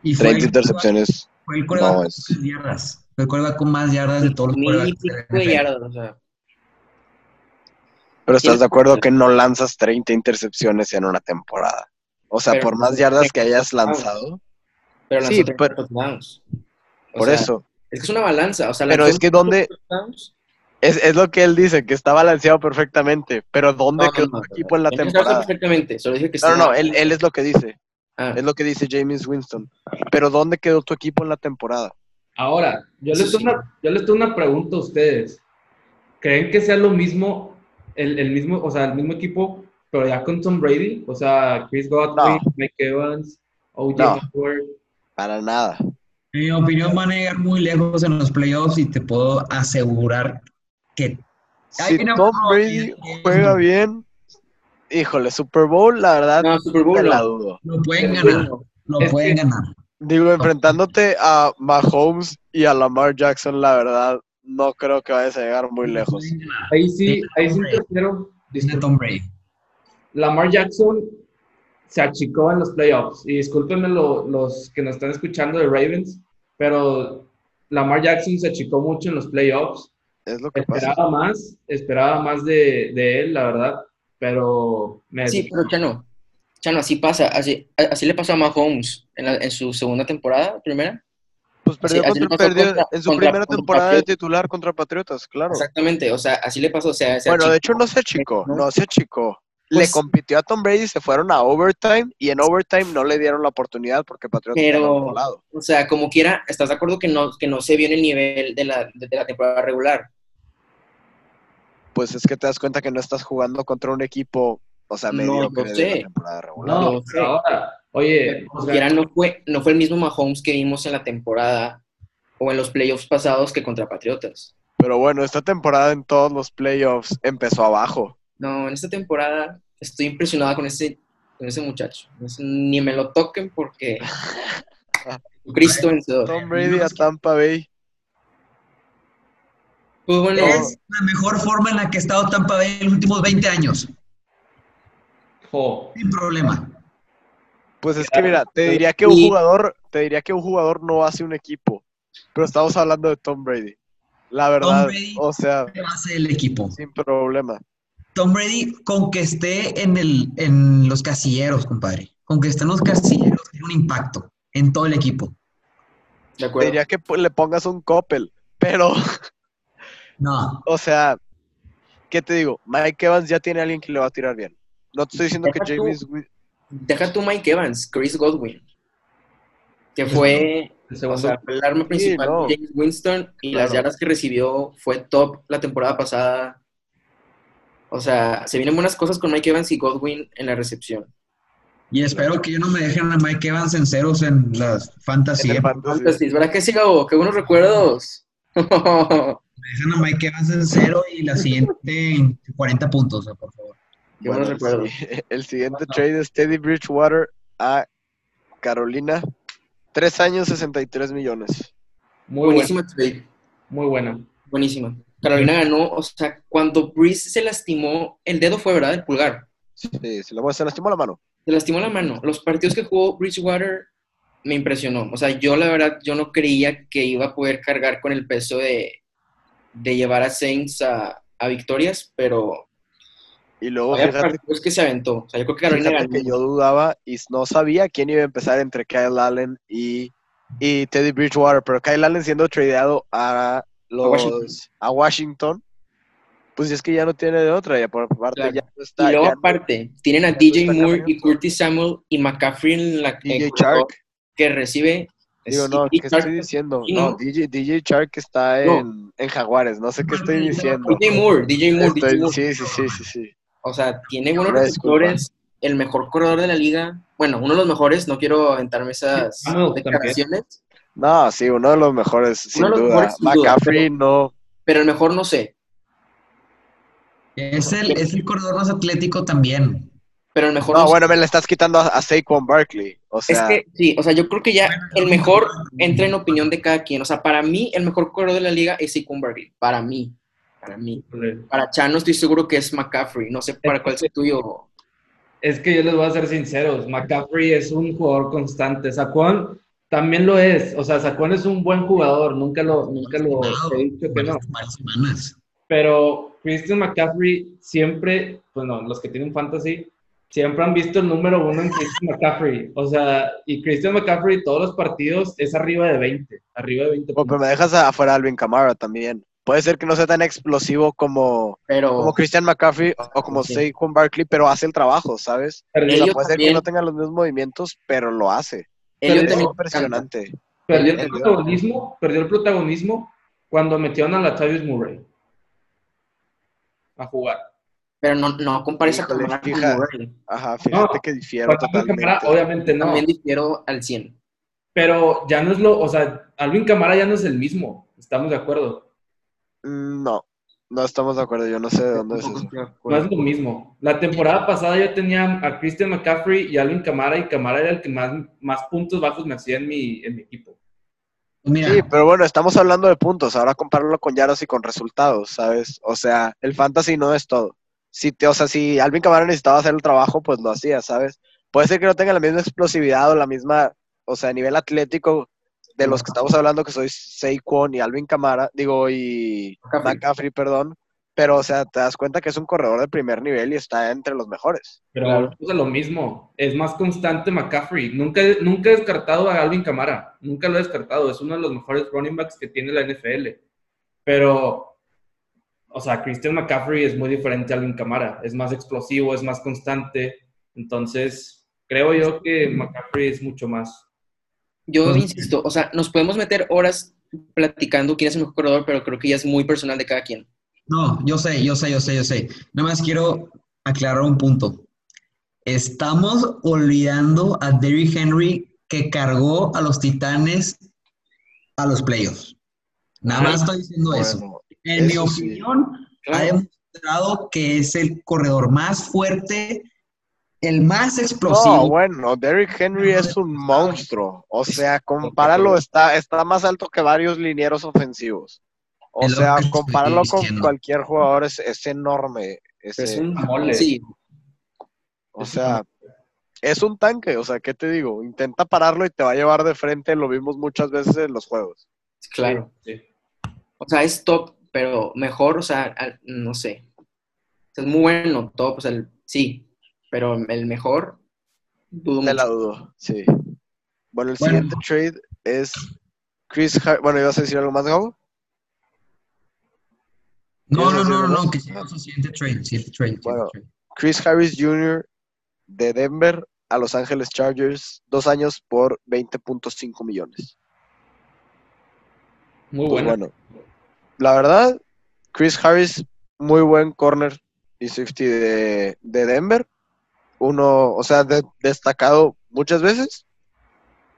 Y fue 30 el, intercepciones? fue el No, es- yardas. Fue el con más yardas de todos los quarterbacks yardas, o sea... Pero estás de acuerdo que no lanzas 30 intercepciones en una temporada. O sea, Pero- por más yardas que hayas lanzado. Pero Sí, lanzó 30 pero- touchdowns. O Por sea, eso. Es que es una balanza, o sea... Pero es que ¿dónde-. Es, es lo que él dice, que está balanceado perfectamente. Pero ¿dónde No, no, quedó no, tu equipo en la temporada? perfectamente, solo dije que No, no, no, estaba- él, él es lo que dice. Ah, Es lo que dice James Winston. Pero ¿dónde quedó tu equipo en la temporada? Ahora, yo les, tengo una, yo les tengo una pregunta a ustedes. ¿Creen que sea lo mismo, el, el mismo, o sea, el mismo equipo, pero ya con Tom Brady? O sea, Chris Godwin, No. Mike Evans, OJ No. Para nada. En mi opinión, van a llegar muy lejos en los playoffs y te puedo asegurar que Si Tom Brady juega bien, híjole, Super Bowl, la verdad, no, Super Bowl te la no. dudo. lo pueden ganar. no. Lo Es pueden que- ganar. Digo, enfrentándote a Mahomes y a Lamar Jackson, la verdad, no creo que vayas a llegar muy lejos. Ahí sí, ahí sí. Es de Tom Brady. Lamar Jackson se achicó en los playoffs. Y discúlpenme lo- los que nos están escuchando de Ravens, pero Lamar Jackson se achicó mucho en los playoffs. Es lo que pasa. Esperaba más, esperaba más de, de él, la verdad, pero me Sí, pero Chano, Chano, así pasa, así, así le pasó a Mahomes en, la- en su segunda temporada, primera. Pues perdió, así le contra- pasó perdió contra- en su contra- primera temporada de titular contra Patriotas, claro. Exactamente, o sea, así le pasó, o sea, se Bueno, de hecho no se achicó, ¿no? no se achicó. Le Pues- compitió a Tom Brady, se fueron a overtime y en overtime no le dieron la oportunidad porque Patriotas Pero- lado. O sea, como quiera, ¿estás de acuerdo que no, que no se vio en el nivel de la, de, de la temporada regular? Pues es que te das cuenta que no estás jugando contra un equipo, o sea, No, mediocre lo de sé. la temporada regular. No, No, ahora, oye, o sea, no fue, no fue el mismo Mahomes que vimos en la temporada o en los playoffs pasados que contra Patriotas. Pero bueno, esta temporada en todos los playoffs empezó abajo. No, en esta temporada estoy impresionada con ese, con ese muchacho. Es- ni me lo toquen porque (laughs) Cristo vencedor. Tom Brady a Tampa Bay. Pues bueno, Es la mejor forma en la que ha estado Tampa Bay en los últimos 20 años. Jo, Sin problema. Pues es que mira, te diría que un Y- jugador, te diría que un jugador no hace un equipo, pero estamos hablando de Tom Brady. La verdad, Brady. o sea, ¿Qué base del equipo? sin problema. Tom Brady, con que esté en, el, en los casilleros, compadre. Con que esté en los casilleros, tiene un impacto en todo el equipo. De Te acuerdo. diría que le pongas un Coppel, pero, No, (laughs) o sea, ¿qué te digo? Mike Evans ya tiene a alguien que le va a tirar bien. No te estoy diciendo que Deja tú- James Deja tú Mike Evans, Chris Godwin, que fue El o sea, el arma principal no. de James Winston y las yardas que recibió fue top la temporada pasada. O sea, se vienen buenas cosas con Mike Evans y Godwin en la recepción. y espero que yo no me dejen a Mike Evans en ceros en las fantasy. en Me fantasy. ¿verdad que sí, Gabo? ¡Qué buenos recuerdos! dejan a Mike Evans en cero y la siguiente en 40 puntos, eh, por Qué buenos Bueno, recuerdos. sí. (laughs) El siguiente trade es Teddy Bridgewater a Carolina. Tres años, 63 millones. Muy buena, Buenísima trade. muy buena. Buenísima. Carolina ganó, o sea, cuando Breeze se lastimó, el dedo fue, ¿verdad? El pulgar. Sí, se se lastimó la mano. Se lastimó la mano. Los partidos que jugó Bridgewater me impresionó. O sea, yo la verdad, yo no creía que iba a poder cargar con el peso de, de llevar a Saints a, a victorias, pero Y luego, había fíjate, partidos que se aventó. O sea, yo creo que Carolina ganó. que yo dudaba y no sabía quién iba a empezar entre Kyle Allen y, y Teddy Bridgewater, pero Kyle Allen siendo tradeado a los Washington. a Washington, pues es que ya no tiene de otra, ya por parte Claro. ya no Y está, luego ya no- aparte, tienen a no DJ está Moore y. Curtis Samuel y McCaffrey en la DJ que recibe. Digo, no, DJ ¿qué Chark- estoy diciendo? No, ¿no? DJ, DJ Shark está No. en, en Jaguares, no sé qué estoy (laughs) diciendo. DJ Moore, DJ Moore, DJ Estoy- Moore. sí, sí, sí, sí, sí. O sea, tiene buenos receptores, el mejor corredor de la liga. Bueno, uno de los mejores, no quiero aventarme esas declaraciones, No, sí, uno de los mejores, sin Uno de los duda. mejores, sin duda, McCaffrey no. pero el mejor no sé. Es el, es el corredor más atlético también. Pero el mejor No, no sé. bueno, me le estás quitando a, a Saquon Barkley. O Es sea, que sí, o sea, yo creo que ya el mejor entra en opinión de cada quien. O sea, para mí, el mejor corredor de la liga es Saquon Barkley. Para mí. Para mí. Para Chano estoy seguro que es McCaffrey. No sé para cuál es el tuyo. Es que yo les voy a ser sinceros, McCaffrey es un jugador constante, Saquon también lo es, o sea, Saquon es un buen jugador, nunca lo, nunca lo he dicho que no, pero Christian McCaffrey siempre, bueno, los que tienen fantasy, siempre han visto el número uno en Christian McCaffrey, o sea, y Christian McCaffrey todos los partidos es arriba de 20, arriba de 20 oh, pero me dejas afuera a Alvin Kamara también. Puede ser que no sea tan explosivo como, Pero como Christian McCaffrey o como Sí. Saquon Barkley, pero hace el trabajo, ¿sabes? O sea, puede ser que no tenga los mismos movimientos, pero lo hace. ellos Es impresionante. perdió el protagonismo, perdió el protagonismo cuando metieron a Latavius Murray a jugar. Pero no, no compares a Kamara con fija. Murray. Ajá, fíjate No, que difiero totalmente. obviamente no. También difiero al 100. Pero ya no es lo, o sea, Alvin Camara ya no es el mismo, estamos de acuerdo. Mm, No, no estamos de acuerdo. Yo no sé de dónde es eso. No es lo mismo. La temporada pasada yo tenía a Christian McCaffrey y Alvin Camara, y Camara era el que más, más puntos bajos me hacía en mi, en mi equipo. Mira, Sí, pero bueno, estamos hablando de puntos. Ahora compararlo con yardas y con resultados, ¿sabes? O sea, el fantasy no es todo. Si te, o sea, si Alvin Kamara necesitaba hacer el trabajo, pues lo hacía, ¿sabes? Puede ser que no tenga la misma explosividad o la misma, o sea, nivel atlético de los que estamos hablando, que soy Saquon y Alvin Kamara, digo, y McCaffrey. McCaffrey, perdón. Pero, o sea, te das cuenta que es un corredor de primer nivel y está entre los mejores. Pero Claro. es lo mismo. Es más constante McCaffrey. Nunca, nunca he descartado a Alvin Camara. Nunca lo he descartado. Es uno de los mejores running backs que tiene la NFL. Pero, o sea, Christian McCaffrey es muy diferente a Alvin Camara. Es más explosivo, es más constante. Entonces, creo yo que McCaffrey es mucho más. Yo insisto, o sea, nos podemos meter horas platicando quién es el mejor corredor, pero creo que ya es muy personal de cada quien. no, yo sé, yo sé, yo sé, yo sé. Nada más quiero aclarar un punto. Estamos olvidando a Derrick Henry que cargó a los Titanes a los playoffs. Nada más estoy diciendo eso. En mi sí. opinión, ha demostrado que es el corredor más fuerte, el más explosivo. No, bueno, Derrick Henry es un monstruo. O sea, compáralo, está, está más alto que varios linieros ofensivos. O sea, compáralo con cualquier jugador, es, es enorme. ese- Es un mole. Sí, o sea, es un tanque, o sea, ¿qué te digo? Intenta pararlo y te va a llevar de frente, lo vimos muchas veces en los juegos. Claro. Sí. O sea, es top, pero mejor, o sea, no sé. Es muy bueno, top, o sea, el- sí, pero el mejor, dudo Te la mucho. dudo, sí. Bueno, el Bueno. siguiente trade es Chris Har- Bueno, ¿ibas a decir algo más, Gabo? No, ¿Quieres no, no, algo? no, que al siguiente trade, siguiente trade, siguiente Bueno. trade. Chris Harris Jr. de Denver a Los Ángeles Chargers, dos años por 20.5 millones. Muy Pues bueno. bueno, la verdad, Chris Harris, muy buen corner y safety de, de Denver. Uno, o sea, de- destacado muchas veces.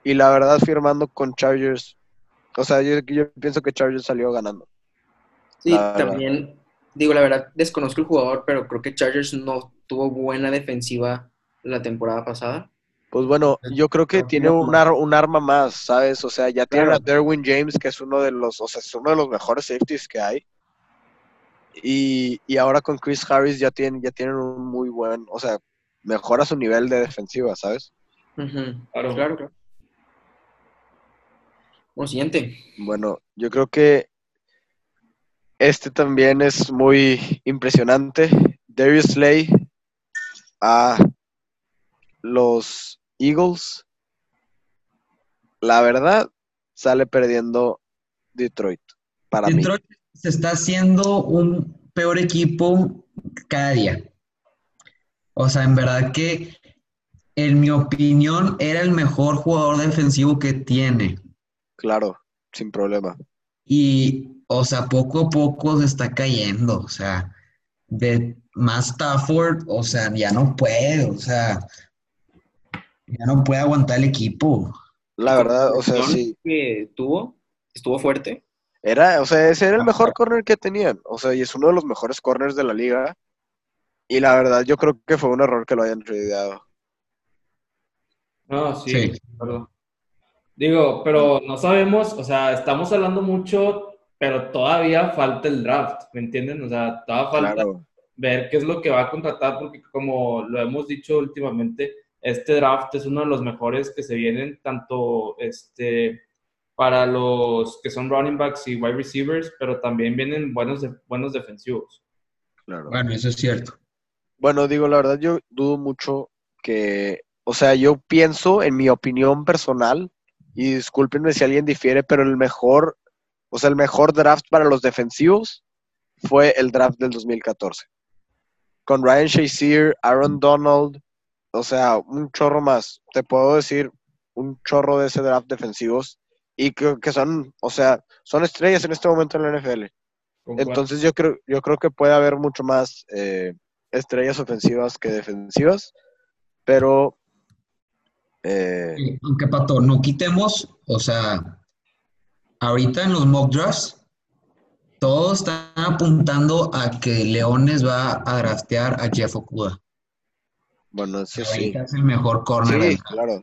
Y la verdad, firmando con Chargers. O sea, yo, yo pienso que Chargers salió ganando. Sí, La verdad. también, digo, la verdad, desconozco el jugador, pero creo que Chargers no tuvo buena defensiva la temporada pasada. Pues bueno, yo creo que tiene un, ar- un arma más, ¿sabes? O sea, ya tiene a. Derwin James, que es uno de los, o sea, es uno de los mejores safeties que hay. Y, y ahora con Chris Harris ya tienen, ya tienen un muy buen, o sea, mejora su nivel de defensiva, ¿sabes? Claro. Claro, claro. Bueno, siguiente. Bueno, yo creo que este también es muy impresionante. Darius Slay a los Eagles. La verdad, sale perdiendo Detroit. Para mí. Detroit se está haciendo un peor equipo cada día. O sea, en verdad que, en mi opinión, era el mejor jugador defensivo que tiene. Claro, sin problema. Y, o sea, poco a poco se está cayendo. O sea, de más Stafford, o sea, ya no puede, o sea, ya no puede aguantar el equipo. La verdad, o sea, sí. que tuvo, estuvo fuerte. Era, o sea, ese era el mejor corner que tenían. O sea, y es uno de los mejores corners de la liga. Y la verdad, yo creo que fue un error que lo hayan tradeado. No, sí. Digo, pero no sabemos, o sea, estamos hablando mucho, pero todavía falta el draft, ¿me entienden? O sea, todavía falta Claro. ver qué es lo que va a contratar, porque como lo hemos dicho últimamente, este draft es uno de los mejores que se vienen, tanto este, para los que son running backs y wide receivers, pero también vienen buenos, de- buenos defensivos. Claro. Bueno, eso es cierto. Bueno, digo, la verdad, yo dudo mucho que, o sea, yo pienso, en mi opinión personal, y discúlpenme si alguien difiere, pero el mejor, o sea, el mejor draft para los defensivos fue el draft del 2014. Con Ryan Shazier, Aaron Donald, o sea, un chorro más. Te puedo decir un chorro de ese draft defensivos y que, que son, o sea, son estrellas en este momento en la NFL. Entonces yo creo, yo creo que puede haber mucho más eh, estrellas ofensivas que defensivas, pero eh, Aunque, Pato, no quitemos, o sea, ahorita en los mock drafts, todos están apuntando a que Leones va a draftear a Jeff Okuda. bueno, eso sí. ahorita es el mejor corner. Sí, claro.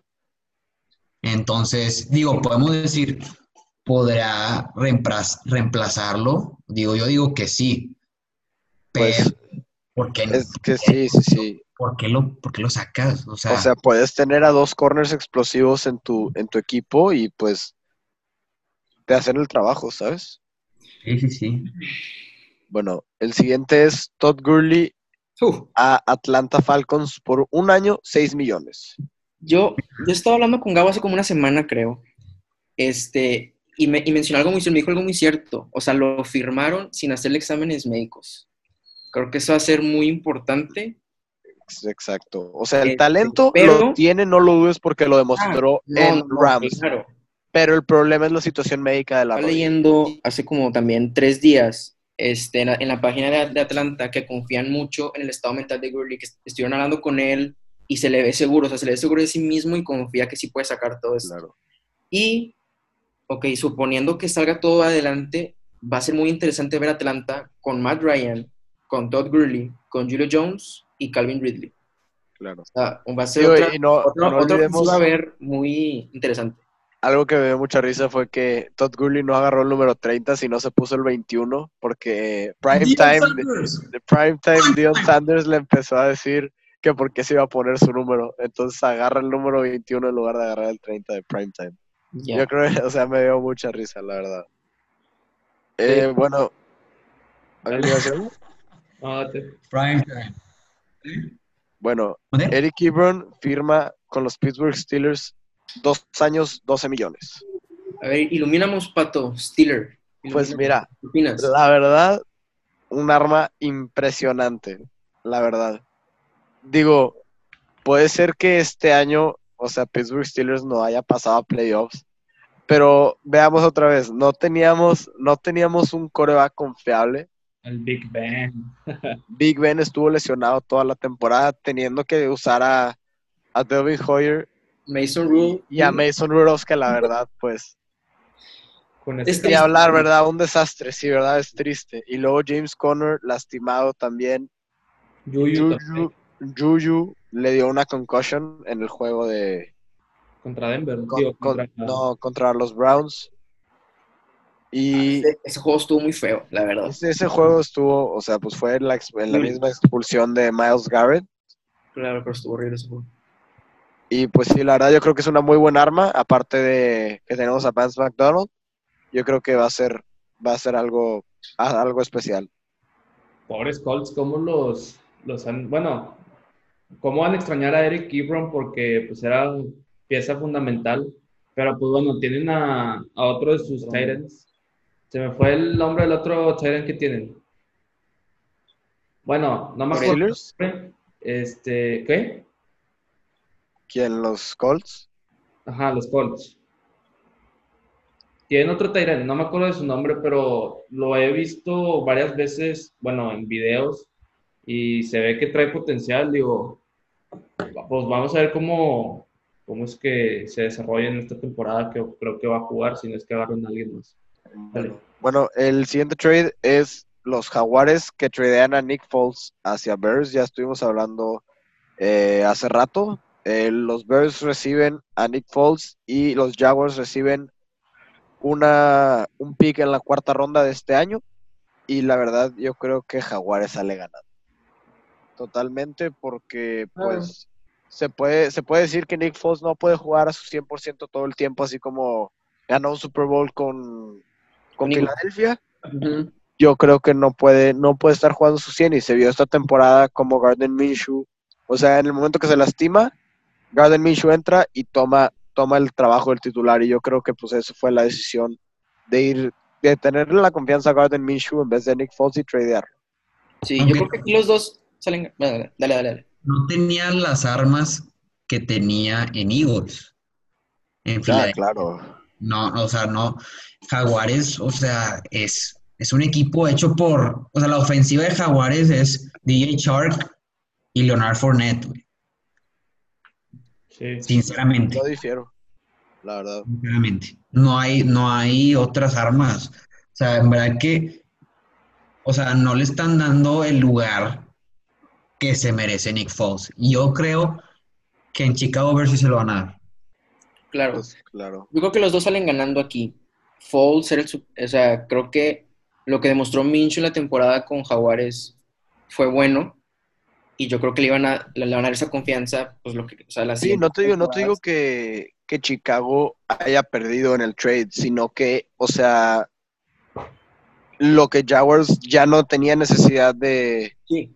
Entonces, digo, podemos decir, ¿podrá reemplaz- reemplazarlo? Digo, yo digo que sí. Pero, Pues ¿por qué, es que sí, sí, sí. por qué lo, por qué lo sacas? O sea, O sea, puedes tener a dos corners explosivos en tu, en tu equipo y pues te hacen el trabajo, ¿sabes? sí, sí, sí. Bueno, el siguiente es Todd Gurley a Atlanta Falcons por un año, 6 millones. yo, yo estaba hablando con Gabo hace como una semana, creo. Este, y, me, y mencionó algo muy cierto, me dijo algo muy cierto. O sea, lo firmaron sin hacerle exámenes médicos. Creo que eso va a ser muy importante. Exacto. O sea, el Este, talento pero- lo tiene, no lo dudes porque lo demostró No, en no, Rams. claro. Pero el problema es la situación médica de la Estaba leyendo hace como también tres días este, en, la, en la página de, de Atlanta que confían mucho en el estado mental de Gurley, que est- estuvieron hablando con él y se le ve seguro, o sea, se le ve seguro de sí mismo y confía que sí puede sacar todo esto. Claro. Y, ok, suponiendo que salga todo adelante, va a ser muy interesante ver Atlanta con Matt Ryan, con Todd Gurley, con Julio Jones y Calvin Ridley. Claro. O sea, va a ser Digo, otra, y no, otra, no a ver muy interesante. algo que me dio mucha risa fue que Todd Gurley no agarró el número 30, sino se puso el 21, porque Prime Deion Time, Sanders. de Prime Time, Dion Sanders le empezó a decir que por qué se iba a poner su número. Entonces agarra el número 21 en lugar de agarrar el 30 de primetime. Ya. Yo creo que, (laughs) o sea, me dio mucha risa, la verdad. Eh, bueno, ¿alguien iba a decir algo? No, te- Prime time. Bueno. Eric Ebron firma con los Pittsburgh Steelers dos años, 12 millones. A ver, iluminamos, Pato, Steeler. Pues mira, la verdad, un arma impresionante, la verdad. Digo, puede ser que este año, o sea, Pittsburgh Steelers no haya pasado a playoffs, pero veamos otra vez, no teníamos, no teníamos un coreback confiable. El Big Ben. Big Ben estuvo lesionado toda la temporada, teniendo que usar a, a Devin Hoyer Mason Rule. y a Mason Rudolph, que la verdad, pues, Con Es ese ni hablar, ¿verdad? Un desastre, sí, ¿verdad? Es triste. Y luego James Conner, lastimado también. Yuyu Juju, también, Juju le dio una concussion en el juego de... contra Denver. con- digo, con- contra- no, contra los Browns. Y Ese, ese juego estuvo muy feo, la verdad. ese, ese juego estuvo, o sea, pues fue en la, en la misma expulsión de Miles Garrett. Claro, pero estuvo horrible ese juego. Y pues sí, la verdad yo creo que es una muy buena arma, aparte de que tenemos a Vance McDonald. Yo creo que va a ser, va a ser algo, algo especial. Pobres Colts, ¿cómo los, los han, bueno, cómo van a extrañar a Eric Ebron porque pues era pieza fundamental, pero pues bueno, tienen a, a otro de sus Titans. Se me fue el nombre del otro Titan que tienen. Bueno, no me acuerdo. Este, ¿qué? ¿quién? Los Colts. Ajá, los Colts. Tienen otro Tyrant, no me acuerdo de su nombre, pero lo he visto varias veces, bueno, en videos, y se ve que trae potencial. Digo, pues vamos a ver cómo, cómo es que se desarrolla en esta temporada, que creo que va a jugar, si no es que agarren a alguien más. Dale. Bueno, el siguiente trade es los Jaguares que tradean a Nick Foles hacia Bears. Ya estuvimos hablando eh, hace rato. Eh, los Bears reciben a Nick Foles y los Jaguars reciben una, un pick en la cuarta ronda de este año. Y la verdad, yo creo que Jaguares sale ganando. Totalmente, porque pues se, puede, se puede decir que Nick Foles no puede jugar a su 100% todo el tiempo, así como ganó un Super Bowl con, con Ningún- Filadelfia yo creo que no puede, no puede estar jugando su 100 y se vio esta temporada como Garden Minshew. O sea, en el momento que se lastima, Garden Minshew entra y toma, toma el trabajo del titular y yo creo que pues eso fue la decisión de ir, de tenerle la confianza a Garden Minshew en vez de Nick Foles y tradear. Sí, Aunque- yo creo que aquí los dos salen. Dale, dale, dale. dale. No tenía las armas que tenía en Eagles. En Ah, claro. No, o sea, no. Jaguares, o sea, es, es un equipo hecho por. O sea, la ofensiva de Jaguares es DJ Shark y Leonard Fournette, güey. Sí. Sinceramente. Yo difiero, la verdad. Sinceramente. No hay, no hay otras armas. O sea, en verdad que. O sea, no le están dando el lugar que se merece Nick Foles. Y yo creo que en Chicago ver si se lo van a dar. Claro. Pues, claro. Yo creo que los dos salen ganando aquí. Foles era el o sea, creo que lo que demostró Minshew en la temporada con Jaguares fue bueno. Y yo creo que le iban a, le van a dar esa confianza, pues lo que, o sea, la Sí, no te digo, no te digo que, que Chicago haya perdido en el trade, sino que, o sea, lo que Jaguars ya no tenía necesidad de, Sí,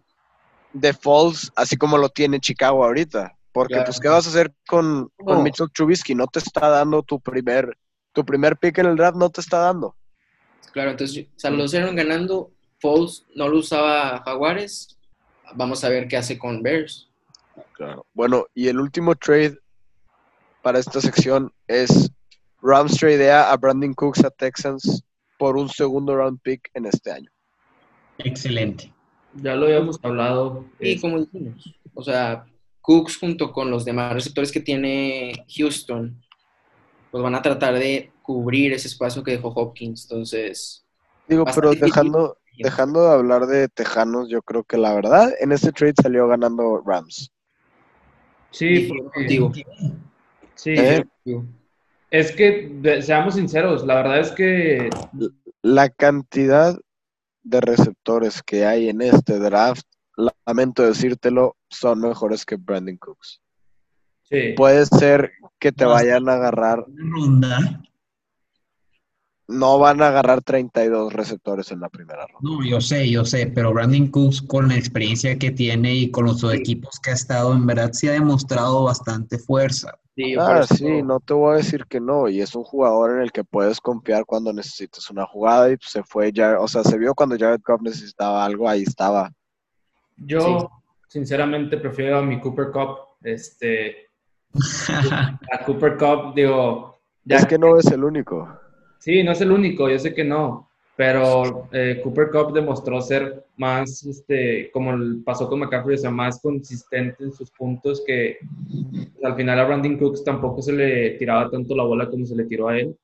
de Falls, así como lo tiene Chicago ahorita. Porque, Claro. pues, ¿qué vas a hacer con, con No. Mitchell Trubisky? No te está dando tu primer, tu primer pick en el draft, no te está dando. claro, entonces, o sea, los eran ganando. Foles no lo usaba Jaguares. Vamos a ver qué hace con Bears. Claro. Bueno, y el último trade para esta sección es Rams tradea a Brandon Cooks a Texans por un segundo round pick en este año. Excelente. Ya lo habíamos hablado. Y como dijimos, o sea, Cooks junto con los demás receptores que tiene Houston, pues van a tratar de cubrir ese espacio que dejó Hopkins. Entonces, Digo, pero difícil. dejando, dejando de hablar de Tejanos, yo creo que la verdad, en este trade salió ganando Rams. sí, porque- contigo. sí, ¿Eh? es que seamos sinceros, la verdad es que La cantidad de receptores que hay en este draft lamento decírtelo, son mejores que Brandon Cooks. Sí. Puede ser que te No, vayan a agarrar, Ronda. no van a agarrar 32 receptores en la primera ronda. No, yo sé, yo sé, pero Brandon Cooks con la experiencia que tiene y con los equipos que ha estado, en verdad sí ha demostrado bastante fuerza. Sí, Ah, sí, no te voy a decir que no, y es un jugador en el que puedes confiar cuando necesitas una jugada y pues, se fue ya, o sea, se vio cuando Jared Goff necesitaba algo, ahí estaba. Yo, sinceramente, prefiero a mi Cooper Cup. Este, (laughs) a Cooper Cup, digo, ya Es que no es el único. Sí, no es el único, yo sé que no, pero eh, Cooper Cup demostró ser más, este, como el- pasó con McCaffrey, o sea, más consistente en sus puntos que pues, al final a Brandon Cooks tampoco se le tiraba tanto la bola como se le tiró a él.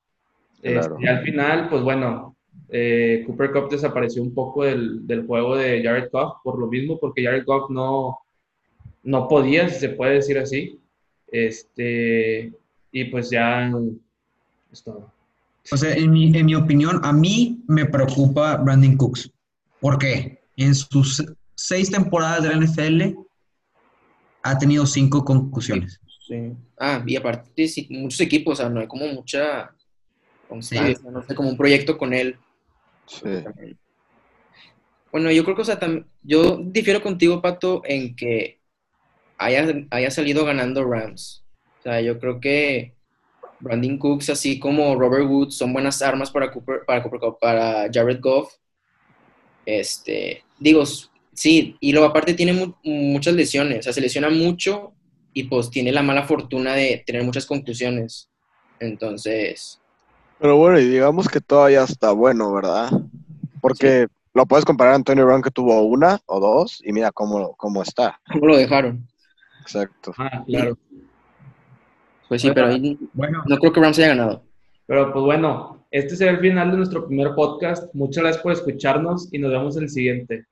Claro. Este, y al final, pues bueno, eh, Cooper Cup desapareció un poco del, del juego de Jared Goff por lo mismo, porque Jared Goff no, no podía, si se puede decir así. Este, y pues ya es todo. O sea, en mi, en mi opinión, a mí me preocupa Brandon Cooks. ¿Por qué? En sus seis temporadas de la NFL ha tenido cinco concusiones. Sí. Ah, y aparte, sí, muchos equipos, o sea, no hay como mucha constancia, no sé, como un proyecto con él. Bueno, yo creo que, o sea, tam- yo difiero contigo, Pato, en que haya, haya salido ganando Rams. O sea, yo creo que Brandon Cooks, así como Robert Woods, son buenas armas para Cooper, para, Cooper para Jared Goff. Este, digo, sí, y luego aparte tiene mu- muchas lesiones, o sea, se lesiona mucho y pues tiene la mala fortuna de tener muchas conclusiones. Entonces, Pero bueno, y digamos que todavía está bueno, ¿verdad? Porque lo puedes comparar a Antonio Brown que tuvo una o dos y mira cómo, cómo está. ¿cómo lo dejaron? Exacto. Ah, claro. Pues sí, pero ahí Bueno, no creo que Rams haya ganado. Pero pues bueno, este será el final de nuestro primer podcast. Muchas gracias por escucharnos y nos vemos en el siguiente.